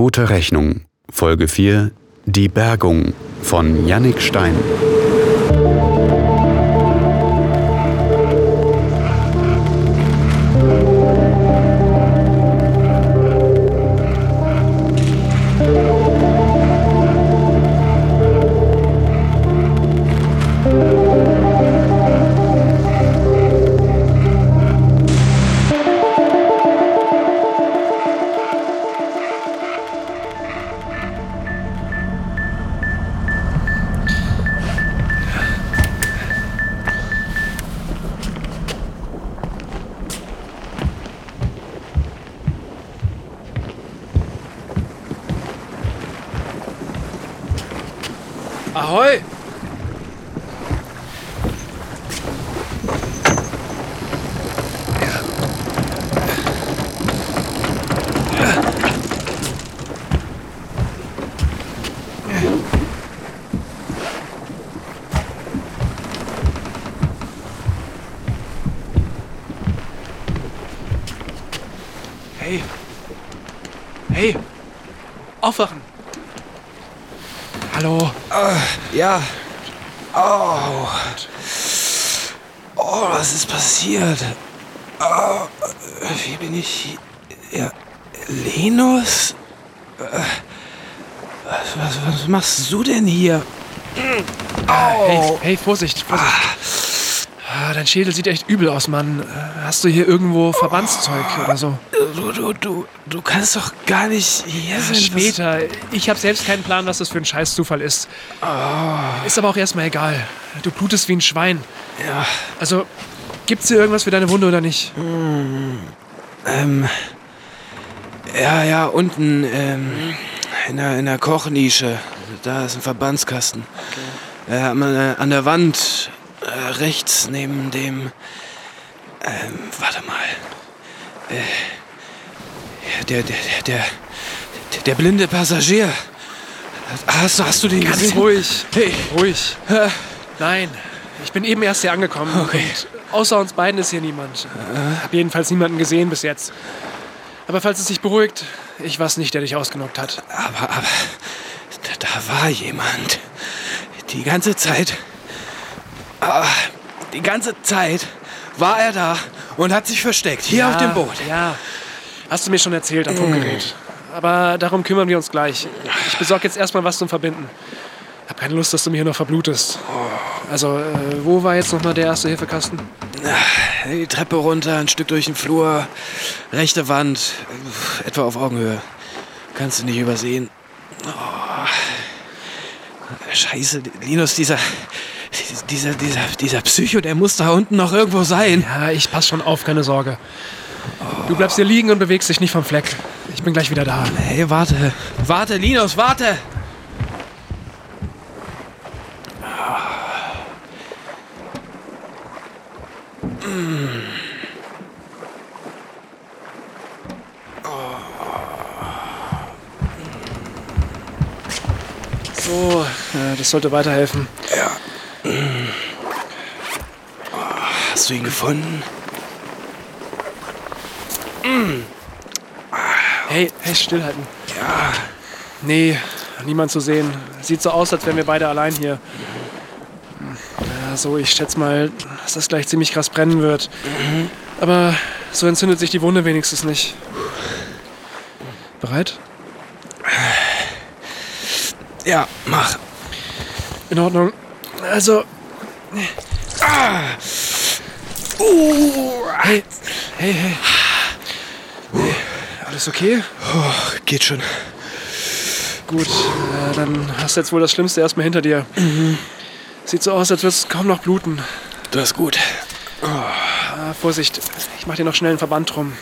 Tote Rechnung, Folge 4, Die Bergung von Yannick Stein. Ahoi! Hey! Hey! Aufwachen! Ja. Oh. Oh, was ist passiert? Oh, wie bin ich hier? Ja, Linus? Äh, Was, was, was machst du denn hier? Hey, hey, Vorsicht, Vorsicht. Ah, dein Schädel sieht echt übel aus, Mann. Äh, Hast du hier irgendwo Verbandszeug oder so? Du, du, du, du kannst doch gar nicht hier sein. Später. Ich habe selbst keinen Plan, was das für ein Scheißzufall ist. Ist aber auch erstmal egal. Du blutest wie ein Schwein. Ja, Also, gibt's hier irgendwas für deine Wunde oder nicht? ähm. Ja, ja, unten, ähm. In der, in der Kochnische. Da ist ein Verbandskasten. Man, äh, an der Wand äh, rechts neben dem. Ähm, warte mal. Äh, der, der, der, der, der blinde Passagier. Hast, du- hast du den Ganz gesehen? ruhig. Hey. Ruhig. Nein, ich bin eben erst hier angekommen. Okay. Außer uns beiden ist hier niemand. Hab jedenfalls niemanden gesehen bis jetzt. Aber falls es sich beruhigt, ich war's nicht, der dich ausgenockt hat. Aber, aber, da, da war jemand. Die ganze Zeit. Ah, die ganze Zeit war er da und hat sich versteckt. Hier auf dem Boot. Ja, hast du mir schon erzählt am Funkgerät. Aber darum kümmern wir uns gleich. Ich besorge jetzt erstmal was zum Verbinden. Hab keine Lust, dass du mir hier noch verblutest. Also, äh, wo war jetzt nochmal der Erste-Hilfe-Kasten? Die Treppe runter, ein Stück durch den Flur. Rechte Wand. Etwa auf Augenhöhe. Kannst du nicht übersehen. Oh. Scheiße, Linus, dieser. Dieser, dieser, dieser Psycho, der muss da unten noch irgendwo sein. Ja, ich pass schon auf, keine Sorge. Du bleibst hier liegen und bewegst dich nicht vom Fleck. Ich bin gleich wieder da. Hey, warte. Warte, Linus, warte! So, äh, das sollte weiterhelfen. Hast du ihn gefunden? Hey, hey, stillhalten. Ja. Nee, niemand zu sehen. Sieht so aus, als wären wir beide allein hier. Ja, so, ich schätze mal, dass das gleich ziemlich krass brennen wird. Aber so entzündet sich die Wunde wenigstens nicht. Bereit? Ja, mach. In Ordnung. Also. Hey, hey, hey. Hey, alles okay? Oh, geht schon. Gut, äh, dann hast du jetzt wohl das Schlimmste erstmal hinter dir. Sieht so aus, als würde es kaum noch bluten. Du hast gut. Ah, Vorsicht, ich mach dir noch schnell einen Verband drum.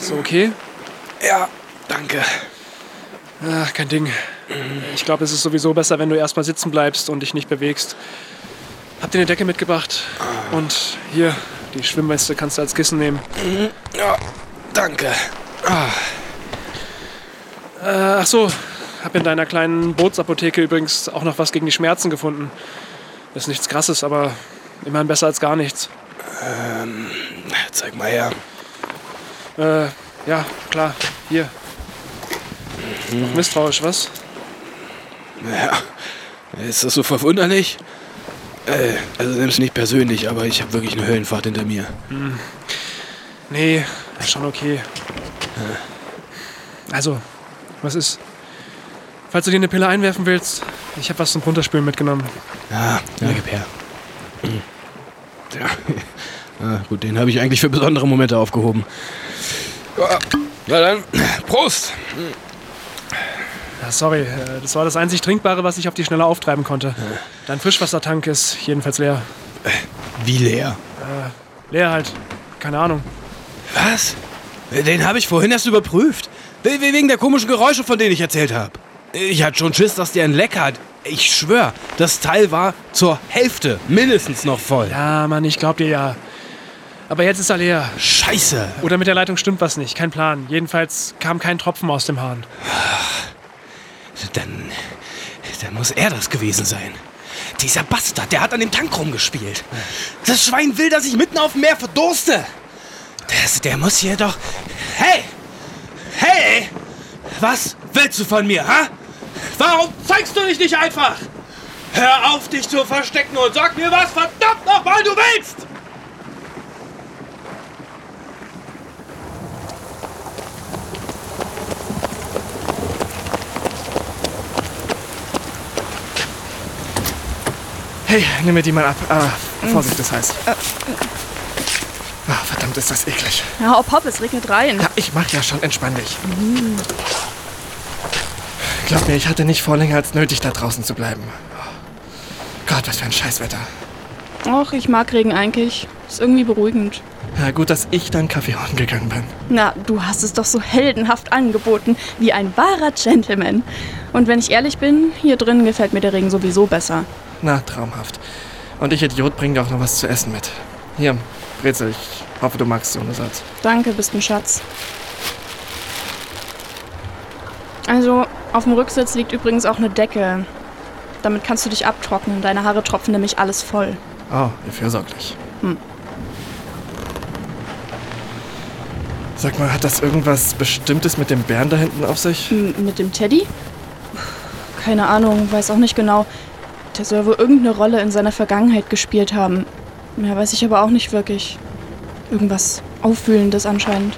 So, okay? Ja, danke. Ah, kein Ding. Ich glaube, es ist sowieso besser, wenn du erstmal sitzen bleibst und dich nicht bewegst. Hab dir eine Decke mitgebracht. Und hier, die Schwimmweste kannst du als Kissen nehmen. Ja, danke. Ah, Äh, ach so, hab in deiner kleinen Bootsapotheke übrigens auch noch was gegen die Schmerzen gefunden. Ist nichts krasses, aber immerhin besser als gar nichts. zeig mal her. Äh, Ja, klar. Hier. Noch misstrauisch, was? Ja, ist das so verwunderlich? Äh, also nimm's nicht persönlich, aber ich habe wirklich eine Höllenfahrt hinter mir. Nee, ist schon okay. Also, was ist? Falls du dir eine Pille einwerfen willst, ich habe was zum Runterspülen mitgenommen. Ja, ja, gib her. Ja. ja gut, den habe ich eigentlich für besondere Momente aufgehoben. Ja, ja dann, Prost! Sorry, äh, das war das einzig Trinkbare, was ich auf die Schnelle auftreiben konnte. Dein Frischwassertank ist jedenfalls leer. Wie leer? Leer halt. Keine Ahnung. Was? Den habe ich vorhin erst überprüft. We- Wegen der komischen Geräusche, von denen ich erzählt habe. Ich hatte schon Schiss, dass der ein Leck hat. Ich schwör, das Teil war zur Hälfte mindestens noch voll. Ja, Mann, ich glaub dir ja. Aber jetzt ist er leer. Scheiße. Oder mit der Leitung stimmt was nicht. Kein Plan. Jedenfalls kam kein Tropfen aus dem Hahn. Dann, dann muss er das gewesen sein. Dieser Bastard, der hat an dem Tank rumgespielt. Das Schwein will, dass ich mitten auf dem Meer verdurste. Das, der muss hier doch... Hey! Hey! Was willst du von mir, ha? Warum zeigst du dich nicht einfach? Hör auf, dich zu verstecken und sag mir, was verdammt nochmal du willst! Hey, nimm mir die mal ab. Ah, Vorsicht, das heißt. Ah, verdammt, ist das eklig. Ja, hopp, hopp, es regnet rein. Ja, ich mach ja schon. Entspann dich. Glaub mir, ich hatte nicht vor, länger als nötig da draußen zu bleiben. Gott, was für ein Scheißwetter. Och, ich mag Regen eigentlich. Ist irgendwie beruhigend. Ja, gut, dass ich dann Kaffee holen gegangen bin. Na, du hast es doch so heldenhaft angeboten, wie ein wahrer Gentleman. Und wenn ich ehrlich bin, hier drin gefällt mir der Regen sowieso besser. Na, traumhaft. Und ich, Idiot, bring dir auch noch was zu essen mit. Hier, Brezel, ich hoffe, du magst so eine Satz. Danke, bist ein Schatz. Also, auf dem Rücksitz liegt übrigens auch eine Decke. Damit kannst du dich abtrocknen. Deine Haare tropfen nämlich alles voll. Oh, wie fürsorglich. Hm. Sag mal, hat das irgendwas Bestimmtes mit dem Bären da hinten auf sich? M mit dem Teddy? Keine Ahnung, weiß auch nicht genau. Der soll wohl irgendeine Rolle in seiner Vergangenheit gespielt haben. Mehr weiß ich aber auch nicht wirklich. Irgendwas Aufwühlendes anscheinend.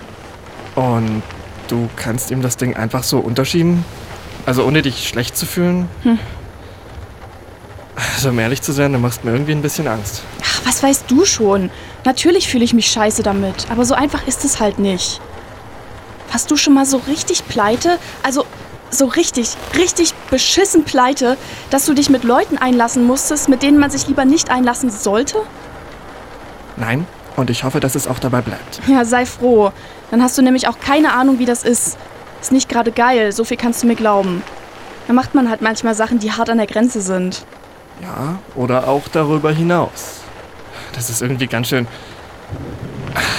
Und du kannst ihm das Ding einfach so unterschieben? Also ohne dich schlecht zu fühlen? Hm. Also um ehrlich zu sein, du machst mir irgendwie ein bisschen Angst. Ach, was weißt du schon? Natürlich fühle ich mich scheiße damit, aber so einfach ist es halt nicht. Warst du schon mal so richtig pleite? Also so richtig, richtig beschissen pleite, dass du dich mit Leuten einlassen musstest, mit denen man sich lieber nicht einlassen sollte? Nein, und ich hoffe, dass es auch dabei bleibt. Ja, sei froh. Dann hast du nämlich auch keine Ahnung, wie das ist. Ist nicht gerade geil, so viel kannst du mir glauben. Da macht man halt manchmal Sachen, die hart an der Grenze sind. Ja, oder auch darüber hinaus. Das ist irgendwie ganz schön.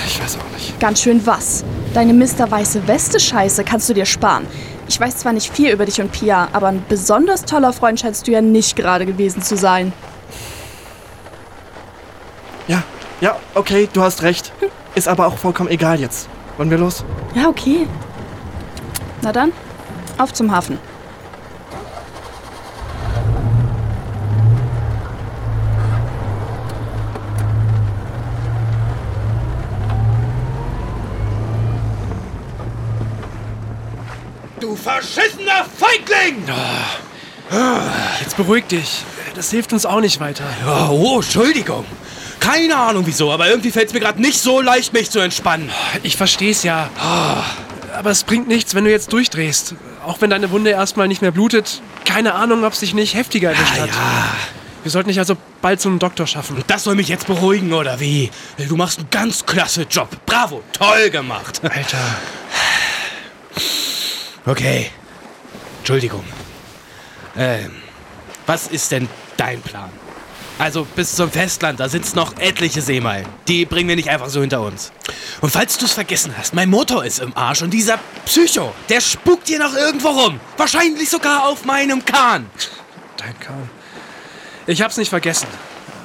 Ich weiß auch nicht. Ganz schön was. Deine Mr. Weiße Weste-Scheiße kannst du dir sparen. Ich weiß zwar nicht viel über dich und Pia, aber ein besonders toller Freund scheinst du ja nicht gerade gewesen zu sein. Ja, ja, okay, du hast recht. Ist aber auch vollkommen egal jetzt. Wollen wir los? Ja, okay. Na dann, auf zum Hafen. Verschissener Feigling! Jetzt beruhig dich. Das hilft uns auch nicht weiter. Oh, oh, Entschuldigung. Keine Ahnung wieso, aber irgendwie fällt es mir gerade nicht so leicht, mich zu entspannen. Ich versteh's ja. Aber es bringt nichts, wenn du jetzt durchdrehst. Auch wenn deine Wunde erstmal nicht mehr blutet. Keine Ahnung, ob es dich nicht heftiger erwischt hat. Wir sollten dich also bald zum Doktor schaffen. Das soll mich jetzt beruhigen, oder wie? Du machst einen ganz klasse Job. Bravo, toll gemacht. Alter. Okay. Entschuldigung. Ähm, was ist denn dein Plan? Also bis zum Festland, da sind's noch etliche Seemeilen. Die bringen wir nicht einfach so hinter uns. Und falls du es vergessen hast, mein Motor ist im Arsch und dieser Psycho, der spukt hier noch irgendwo rum. Wahrscheinlich sogar auf meinem Kahn. Dein Kahn. Ich hab's nicht vergessen.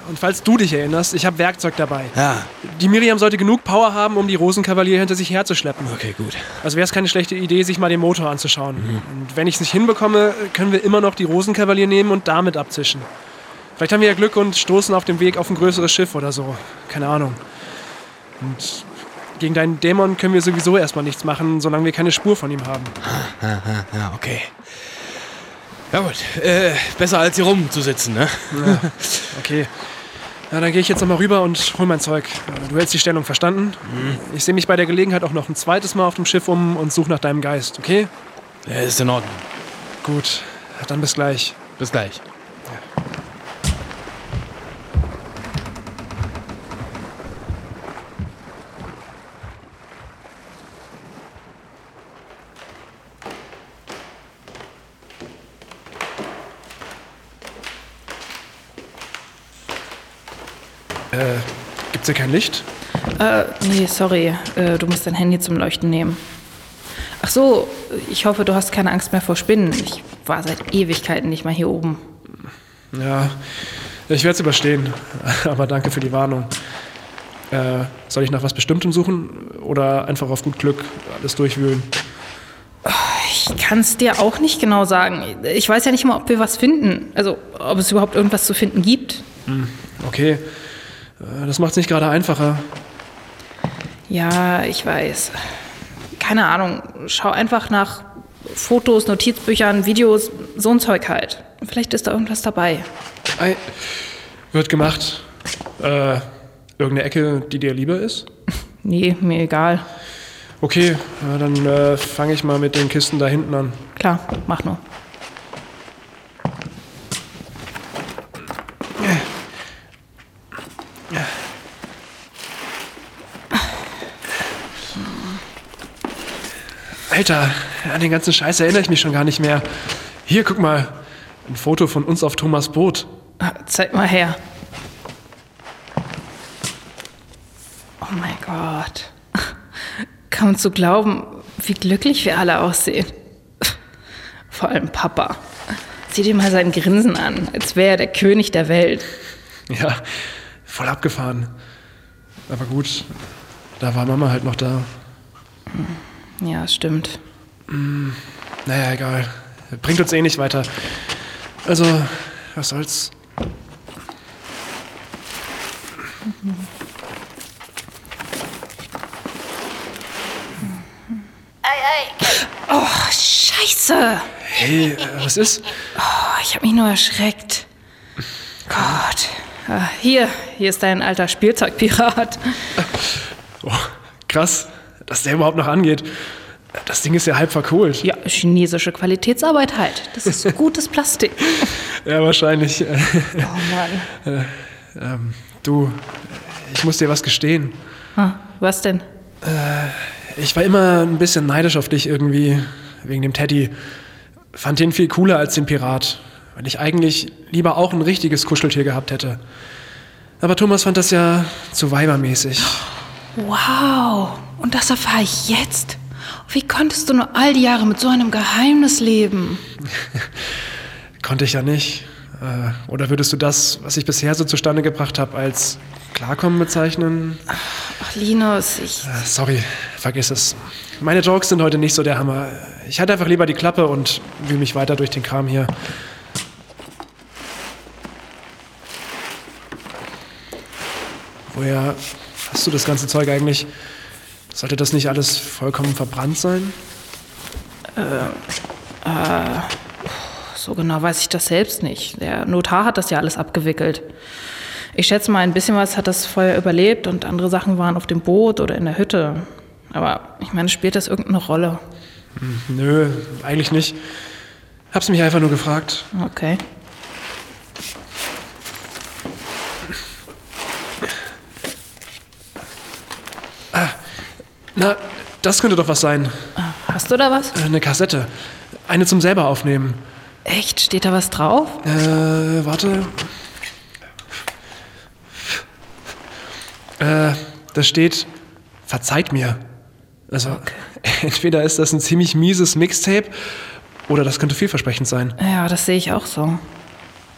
Und falls du dich erinnerst, ich habe Werkzeug dabei. Ja, Die Miriam sollte genug Power haben, um die Rosenkavalier hinter sich herzuschleppen. okay, gut. Also wäre es keine schlechte Idee, sich mal den Motor anzuschauen. Und wenn ich es nicht hinbekomme, können wir immer noch die Rosenkavalier nehmen und damit abzischen. Vielleicht haben wir ja Glück und stoßen auf dem Weg auf ein größeres Schiff oder so. Keine Ahnung. Und gegen deinen Dämon können wir sowieso erstmal nichts machen, solange wir keine Spur von ihm haben. Ja, okay. Ja gut, äh, besser als hier rumzusitzen, ne? Okay. Na, dann gehe ich jetzt nochmal rüber und hol mein Zeug. Du hältst die Stellung, verstanden? Ich sehe mich bei der Gelegenheit auch noch ein zweites Mal auf dem Schiff um und suche nach deinem Geist, okay? Ja, ist in Ordnung. Gut, dann bis gleich. Bis gleich. Äh, gibt's hier kein Licht? Äh, nee, sorry. Äh, du musst dein Handy zum Leuchten nehmen. Ach so, ich hoffe, du hast keine Angst mehr vor Spinnen. Ich war seit Ewigkeiten nicht mal hier oben. Ja, ich werde es überstehen. Aber danke für die Warnung. Äh, soll ich nach was Bestimmtem suchen oder einfach auf gut Glück alles durchwühlen? Ich kann es dir auch nicht genau sagen. Ich weiß ja nicht mal, ob wir was finden. Also, ob es überhaupt irgendwas zu finden gibt. Okay, das macht's nicht gerade einfacher. Ja, ich weiß. Keine Ahnung. Schau einfach nach Fotos, Notizbüchern, Videos, so ein Zeug halt. Vielleicht ist da irgendwas dabei. Ei, wird gemacht. Äh, irgendeine Ecke, die dir lieber ist? Nee, mir egal. Okay, dann äh, fange ich mal mit den Kisten da hinten an. Klar, mach nur. Alter, an den ganzen Scheiß erinnere ich mich schon gar nicht mehr. Hier, guck mal. Ein Foto von uns auf Thomas Boot. Ah, Zeig mal her. Oh mein Gott. Kaum zu glauben, wie glücklich wir alle aussehen. Vor allem Papa. Sieh dir mal sein Grinsen an, als wäre er der König der Welt. Ja, voll abgefahren. Aber gut, da war Mama halt noch da. Ja, stimmt. Naja, egal. Bringt uns eh nicht weiter. Also, was soll's. Oh, Scheiße. Hey, äh, was ist? Oh, ich habe mich nur erschreckt. Gott. Ah, Hier, hier ist dein alter Spielzeugpirat. Oh, krass, dass der überhaupt noch angeht. Das Ding ist ja halb verkohlt. Ja, chinesische Qualitätsarbeit halt. Das ist so gutes Plastik. Ja, wahrscheinlich. Äh, Oh Mann. ähm, du, ich muss dir was gestehen. Ah, was denn? Ich war immer ein bisschen neidisch auf dich irgendwie, wegen dem Teddy. Fand den viel cooler als den Pirat, weil ich eigentlich lieber auch ein richtiges Kuscheltier gehabt hätte. Aber Thomas fand das ja zu weibermäßig. Wow. Und das erfahre ich jetzt? Wie konntest du nur all die Jahre mit so einem Geheimnis leben? Konnte ich ja nicht. Äh, Oder würdest du das, was ich bisher so zustande gebracht habe, als Klarkommen bezeichnen? Ach, Linus, ich. Äh, Sorry, vergiss es. Meine Jokes sind heute nicht so der Hammer. Ich halte einfach lieber die Klappe und wühl mich weiter durch den Kram hier. Woher hast du das ganze Zeug eigentlich? Sollte das nicht alles vollkommen verbrannt sein? So genau weiß ich das selbst nicht. Der Notar hat das ja alles abgewickelt. Ich schätze mal, ein bisschen was hat das Feuer überlebt und andere Sachen waren auf dem Boot oder in der Hütte. Aber ich meine, spielt das irgendeine Rolle? Nö, eigentlich nicht. Hab's mich einfach nur gefragt. Okay. Na, das könnte doch was sein. Hast du da was? Äh, Eine Kassette. Eine zum selber aufnehmen. Echt? Steht da was drauf? Äh, warte. Äh, da steht, verzeiht mir. Also, entweder ist das ein ziemlich mieses Mixtape oder das könnte vielversprechend sein. Ja, das sehe ich auch so.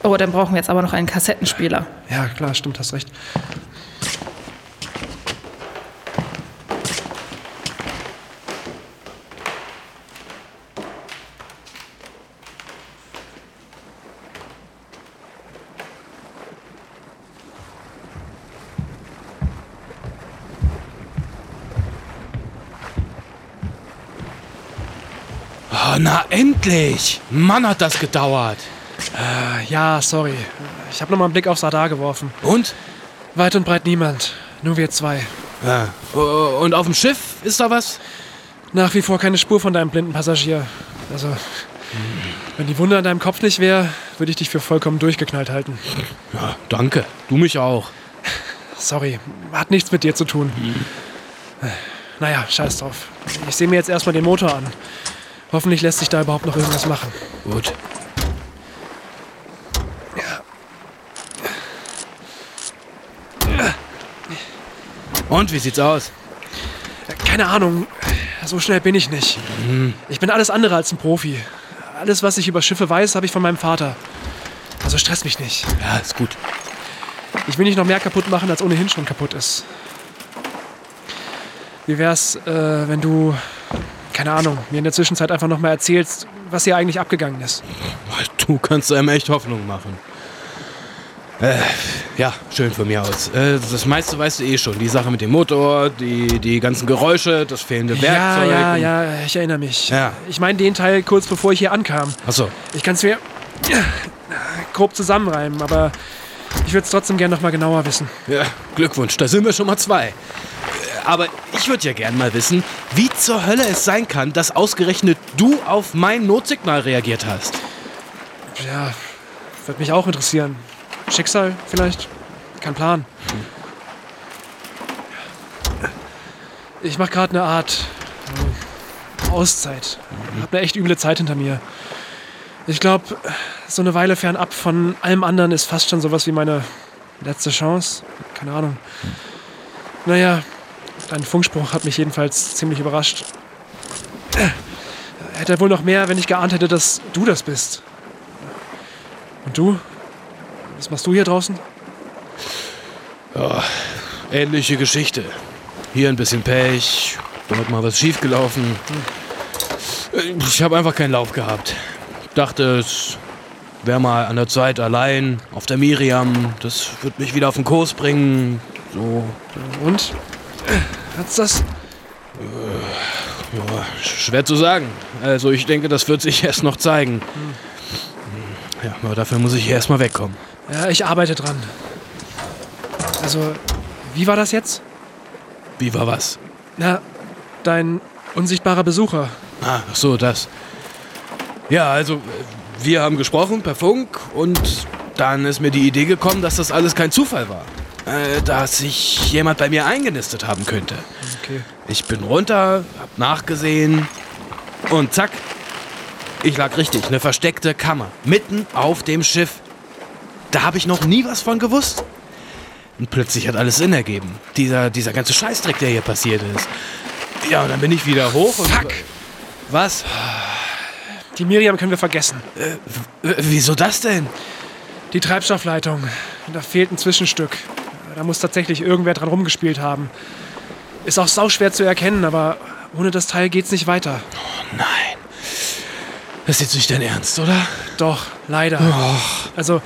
Oh, dann brauchen wir jetzt aber noch einen Kassettenspieler. Ja, klar, stimmt, hast recht. Na endlich! Mann, hat das gedauert. Äh, ja, sorry. Ich habe nochmal einen Blick aufs Radar geworfen. Und? Weit und breit niemand. Nur wir zwei. Ja. Und auf dem Schiff ist da was? Nach wie vor keine Spur von deinem blinden Passagier. Also, wenn die Wunde an deinem Kopf nicht wäre, würde ich dich für vollkommen durchgeknallt halten. Ja, danke. Du mich auch. Sorry, hat nichts mit dir zu tun. Naja, scheiß drauf. Ich sehe mir jetzt erstmal den Motor an. Hoffentlich lässt sich da überhaupt noch irgendwas machen. Gut. Und wie sieht's aus? Keine Ahnung, so schnell bin ich nicht. Ich bin alles andere als ein Profi. Alles, was ich über Schiffe weiß, habe ich von meinem Vater. Also stress mich nicht. Ja, ist gut. Ich will nicht noch mehr kaputt machen, als ohnehin schon kaputt ist. Wie wär's, äh, wenn du, keine Ahnung, mir in der Zwischenzeit einfach noch mal erzählst, was hier eigentlich abgegangen ist? Du kannst einem echt Hoffnung machen. Äh, ja, schön von mir aus. Äh, das meiste weißt du eh schon. Die Sache mit dem Motor, die, die ganzen Geräusche, das fehlende Ja, Werkzeug. ja, und- ja, ich erinnere mich. Ja. Ich meine den Teil kurz bevor ich hier ankam. Achso. Ich kann es mir grob zusammenreimen, aber ich würde es trotzdem gerne noch mal genauer wissen. Ja, Glückwunsch, da sind wir schon mal zwei. Aber ich würde ja gern mal wissen, wie zur Hölle es sein kann, dass ausgerechnet du auf mein Notsignal reagiert hast. Ja, würde mich auch interessieren. Schicksal vielleicht? Kein Plan. Ich mache gerade eine Art äh, Auszeit. Hab eine echt üble Zeit hinter mir. Ich glaube, so eine Weile fernab von allem anderen ist fast schon sowas wie meine letzte Chance. Keine Ahnung. Naja, dein Funkspruch hat mich jedenfalls ziemlich überrascht. Hätte wohl noch mehr, wenn ich geahnt hätte, dass du das bist. Und du? Was machst du hier draußen? Ähnliche Geschichte. Hier ein bisschen Pech, dort mal was schiefgelaufen. Ich habe einfach keinen Lauf gehabt. Dachte, es wäre mal an der Zeit allein auf der Miriam. Das wird mich wieder auf den Kurs bringen. So, Und? Hat's das? ja, schwer zu sagen. Also ich denke, das wird sich erst noch zeigen. Ja, aber dafür muss ich hier erstmal wegkommen. Ja, ich arbeite dran. Also, wie war das jetzt? Wie war was? Na, dein unsichtbarer Besucher. Ah, ach so, das. Ja, also wir haben gesprochen per Funk und dann ist mir die Idee gekommen, dass das alles kein Zufall war. Äh, dass sich jemand bei mir eingenistet haben könnte. Okay. Ich bin runter, hab nachgesehen und zack, ich lag richtig. Eine versteckte Kammer mitten auf dem Schiff. Da habe ich noch nie was von gewusst. Und plötzlich hat alles Sinn ergeben. Dieser, dieser ganze Scheißdreck, der hier passiert ist. Ja, und dann bin ich wieder hoch und. Fuck. Was? Die Miriam können wir vergessen. W- Wieso das denn? Die Treibstoffleitung. Da fehlt ein Zwischenstück. Da muss tatsächlich irgendwer dran rumgespielt haben. Ist auch sauschwer zu erkennen, aber ohne das Teil geht's nicht weiter. Nein. Das ist jetzt nicht dein Ernst, oder? Doch, leider. Also,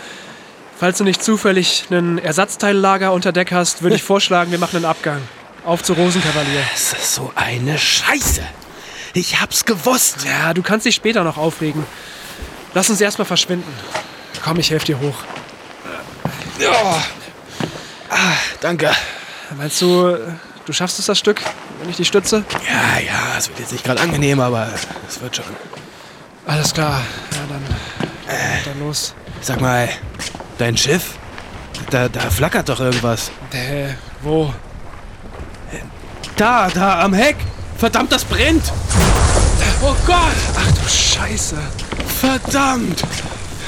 falls du nicht zufällig einen Ersatzteillager unter Deck hast, würde ich vorschlagen, wir machen einen Abgang. Auf zu Rosenkavalier. Das ist so eine Scheiße. Ich hab's gewusst. Ja, du kannst dich später noch aufregen. Lass uns erstmal verschwinden. Komm, ich helfe dir hoch. Danke. Meinst du, du schaffst es das Stück, wenn ich dich stütze? Ja, ja, es wird jetzt nicht gerade angenehm, aber es wird schon. Alles klar. Ja, dann, dann los. Sag mal, dein Schiff? Da, da flackert doch irgendwas. Äh, wo? Da, da am Heck. Verdammt, das brennt. Oh Gott, Ach du Scheiße. verdammt.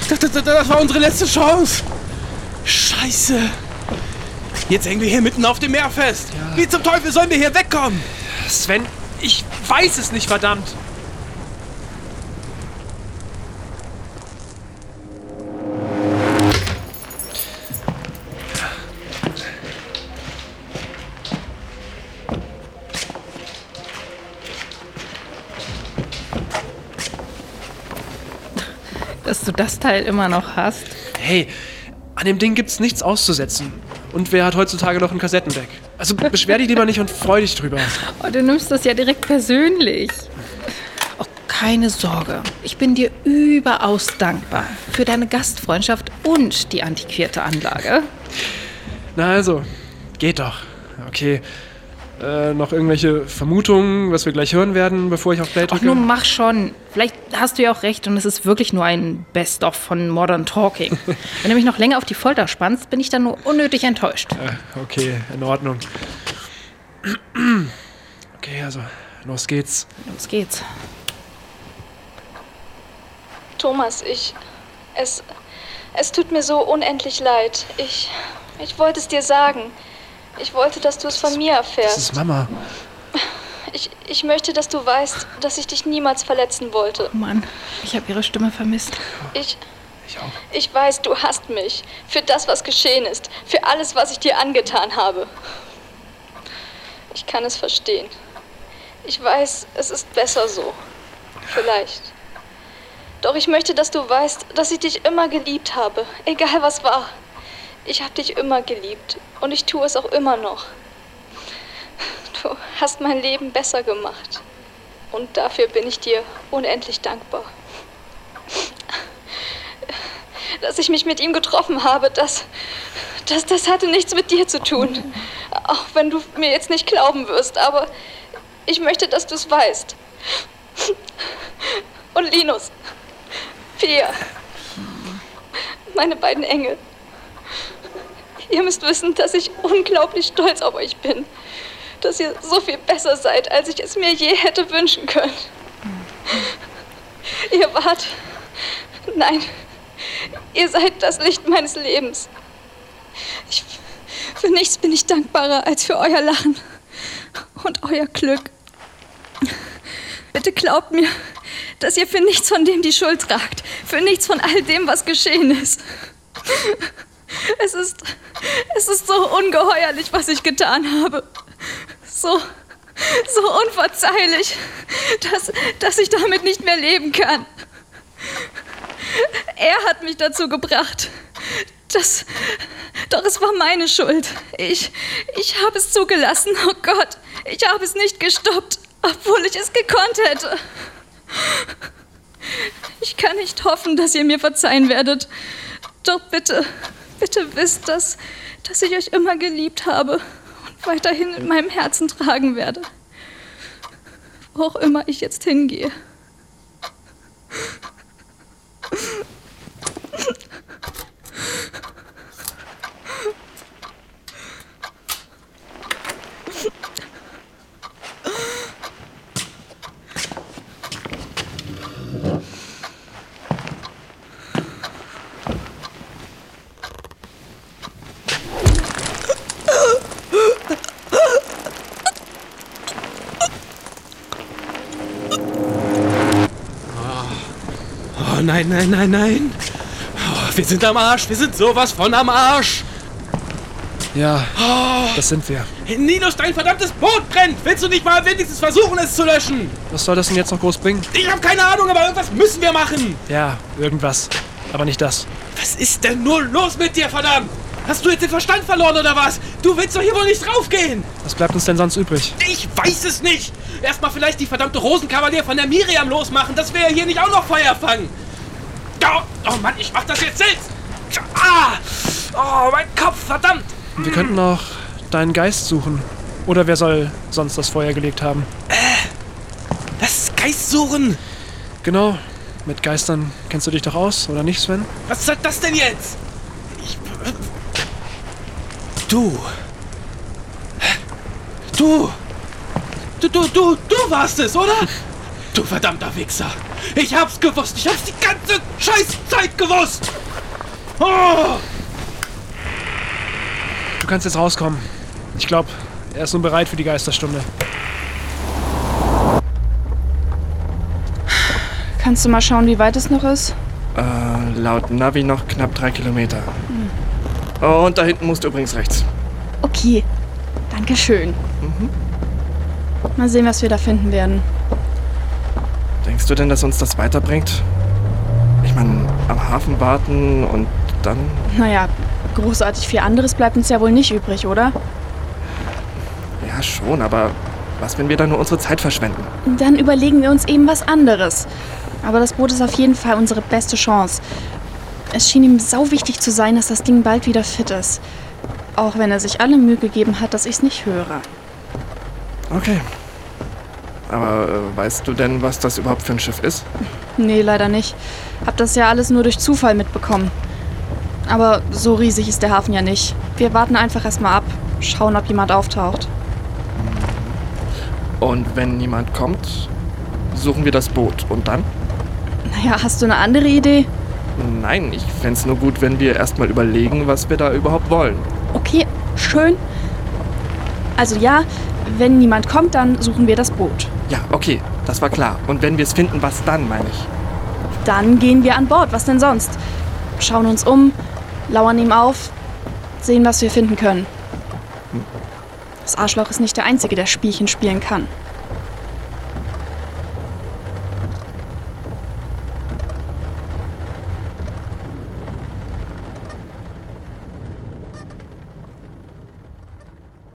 Das, das, das war unsere letzte Chance. Scheiße. Jetzt hängen wir hier mitten auf dem Meer fest. Ja. Wie zum Teufel sollen wir hier wegkommen? Sven, ich weiß es nicht, verdammt. Dass du das Teil immer noch hast. Hey, an dem Ding gibt's nichts auszusetzen. Und wer hat heutzutage noch ein Kassettendeck? Also beschwer dich lieber nicht und freu dich drüber. Oh, du nimmst das ja direkt persönlich. Oh, keine Sorge. Ich bin dir überaus dankbar für deine Gastfreundschaft und die antiquierte Anlage. Na also, geht doch. Okay. Äh, noch irgendwelche Vermutungen, was wir gleich hören werden, bevor ich auf Play Ach, drücke? nun mach schon. Vielleicht hast du ja auch recht und es ist wirklich nur ein Best-of von Modern Talking. Wenn du mich noch länger auf die Folter spannst, bin ich dann nur unnötig enttäuscht. Äh, okay, in Ordnung. Okay, also, los geht's. Los geht's. Thomas, ich. Es. Es tut mir so unendlich leid. Ich. Ich wollte es dir sagen. Ich wollte, dass du es von mir Das ist erfährst. Mama. Ich, ich möchte, dass du weißt, dass ich dich niemals verletzen wollte. Oh Mann, ich habe ihre Stimme vermisst. Ich. Ich auch. Ich weiß, du hasst mich. Für das, was geschehen ist. Für alles, was ich dir angetan habe. Ich kann es verstehen. Ich weiß, es ist besser so. Vielleicht. Doch ich möchte, dass du weißt, dass ich dich immer geliebt habe. Egal was war. Ich habe dich immer geliebt. Und ich tue es auch immer noch. Du hast mein Leben besser gemacht. Und dafür bin ich dir unendlich dankbar dass ich mich mit ihm getroffen habe, das, das, das hatte nichts mit dir zu tun. Auch wenn du mir jetzt nicht glauben wirst, aber ich möchte, dass du es weißt. Und Linus, Pia, meine beiden Engel. Ihr müsst wissen, dass ich unglaublich stolz auf euch bin. Dass ihr so viel besser seid, als ich es mir je hätte wünschen können. Ihr wart. Nein, Ihr seid das Licht meines Lebens. Ich, für nichts bin ich dankbarer als für euer Lachen und euer Glück. Bitte glaubt mir, dass ihr für nichts von dem die Schuld tragt. Für nichts von all dem, was geschehen ist. Es ist, es ist so ungeheuerlich, was ich getan habe. So, so unverzeihlich, dass, dass ich damit nicht mehr leben kann. Er hat mich dazu gebracht. Das. Doch es war meine Schuld. Ich. Ich habe es zugelassen. Oh Gott. Ich habe es nicht gestoppt, obwohl ich es gekonnt hätte. Ich kann nicht hoffen, dass ihr mir verzeihen werdet. Doch bitte, bitte wisst, dass, dass ich euch immer geliebt habe und weiterhin in meinem Herzen tragen werde. Wo auch immer ich jetzt hingehe. Oh nein, nein, nein, nein. Oh, wir sind am Arsch. Wir sind sowas von am Arsch. Ja, das sind wir. Ninos, dein verdammtes Boot brennt. Willst du nicht mal wenigstens versuchen, es zu löschen? Was soll das denn jetzt noch groß bringen? Ich habe keine Ahnung, aber irgendwas müssen wir machen. Ja, irgendwas. Aber nicht das. Was ist denn nur los mit dir, verdammt? Hast du jetzt den Verstand verloren oder was? Du willst doch hier wohl nicht draufgehen. Was bleibt uns denn sonst übrig? Ich weiß es nicht. Erstmal vielleicht die verdammte Rosenkavalier von der Miriam losmachen, dass wir hier nicht auch noch Feuer fangen. Oh, Mann, ich mach das jetzt selbst. Ah! Oh, mein Kopf, verdammt. Wir könnten auch deinen Geist suchen. Oder wer soll sonst das Feuer gelegt haben? Das Geist suchen. Genau. Mit Geistern kennst du dich doch aus, oder nicht, Sven? Was soll das denn jetzt? Ich, du. Du. Du, du, du, du warst es, oder? Du verdammter Wichser. Ich hab's gewusst. Ich hab's die ganze Scheißzeit gewusst. Oh. Du kannst jetzt rauskommen. Ich glaube, er ist nun bereit für die Geisterstunde. Kannst du mal schauen, wie weit es noch ist? Äh, laut Navi noch knapp drei Kilometer. Oh, und da hinten musst du übrigens rechts. Okay. Dankeschön. Mal sehen, was wir da finden werden. Denkst du denn, dass uns das weiterbringt? Ich meine, am Hafen warten und dann. Naja, großartig viel anderes bleibt uns ja wohl nicht übrig, oder? Ja, schon, aber was, wenn wir da nur unsere Zeit verschwenden? Dann überlegen wir uns eben was anderes. Aber das Boot ist auf jeden Fall unsere beste Chance. Es schien ihm sau wichtig zu sein, dass das Ding bald wieder fit ist. Auch wenn er sich alle Mühe gegeben hat, dass ich es nicht höre. Okay. Aber äh, weißt du denn, was das überhaupt für ein Schiff ist? Nee, leider nicht. Hab das ja alles nur durch Zufall mitbekommen. Aber so riesig ist der Hafen ja nicht. Wir warten einfach erstmal ab, schauen, ob jemand auftaucht. Und wenn niemand kommt, suchen wir das Boot. Und dann? Naja, hast du eine andere Idee? Nein, ich fände es nur gut, wenn wir erstmal überlegen, was wir da überhaupt wollen. Okay, schön. Also ja, wenn niemand kommt, dann suchen wir das Boot. Ja, okay, das war klar. Und wenn wir es finden, was dann, meine ich? Dann gehen wir an Bord, was denn sonst? Schauen uns um, lauern ihm auf, sehen, was wir finden können. Das Arschloch ist nicht der Einzige, der Spielchen spielen kann.